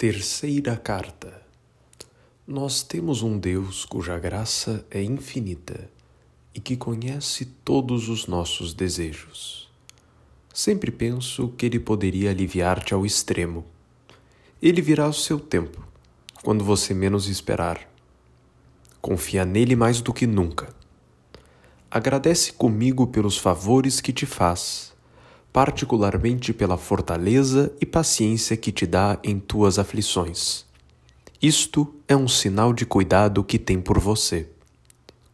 Terceira carta. Nós temos um Deus cuja graça é infinita e que conhece todos os nossos desejos. Sempre penso que Ele poderia aliviar-te ao extremo. Ele virá ao seu tempo, quando você menos esperar. Confia nele mais do que nunca. Agradece comigo pelos favores que te faz particularmente pela fortaleza e paciência que te dá em tuas aflições. Isto é um sinal de cuidado que tem por você.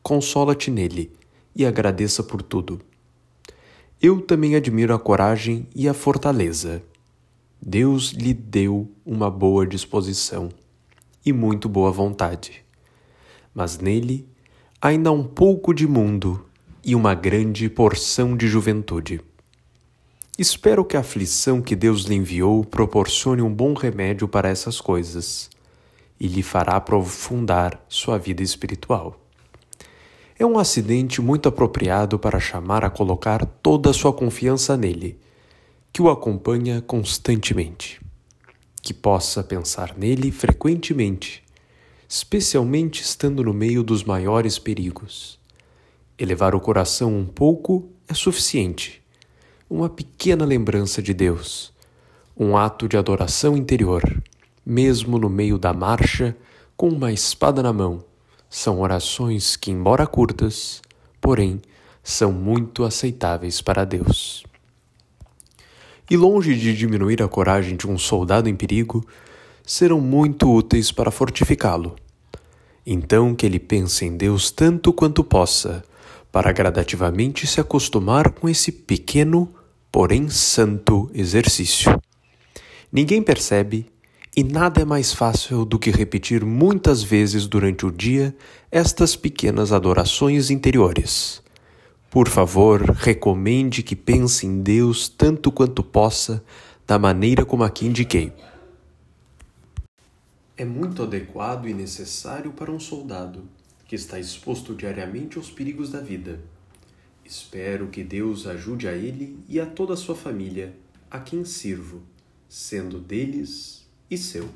Consola-te nele e agradeça por tudo. Eu também admiro a coragem e a fortaleza. Deus lhe deu uma boa disposição e muito boa vontade. Mas nele ainda há um pouco de mundo e uma grande porção de juventude. Espero que a aflição que Deus lhe enviou proporcione um bom remédio para essas coisas e lhe fará aprofundar sua vida espiritual. É um acidente muito apropriado para chamar a colocar toda a sua confiança nele, que o acompanha constantemente, que possa pensar nele frequentemente, especialmente estando no meio dos maiores perigos. Elevar o coração um pouco é suficiente uma pequena lembrança de Deus, um ato de adoração interior, mesmo no meio da marcha, com uma espada na mão. São orações que, embora curtas, porém, são muito aceitáveis para Deus. E longe de diminuir a coragem de um soldado em perigo, serão muito úteis para fortificá-lo. Então que ele pense em Deus tanto quanto possa, para gradativamente se acostumar com esse pequeno porém santo exercício. Ninguém percebe e nada é mais fácil do que repetir muitas vezes durante o dia estas pequenas adorações interiores. Por favor, recomende que pense em Deus tanto quanto possa, da maneira como aqui indiquei. É muito adequado e necessário para um soldado que está exposto diariamente aos perigos da vida Espero que Deus ajude a ele e a toda a sua família, a quem sirvo, sendo deles e seu.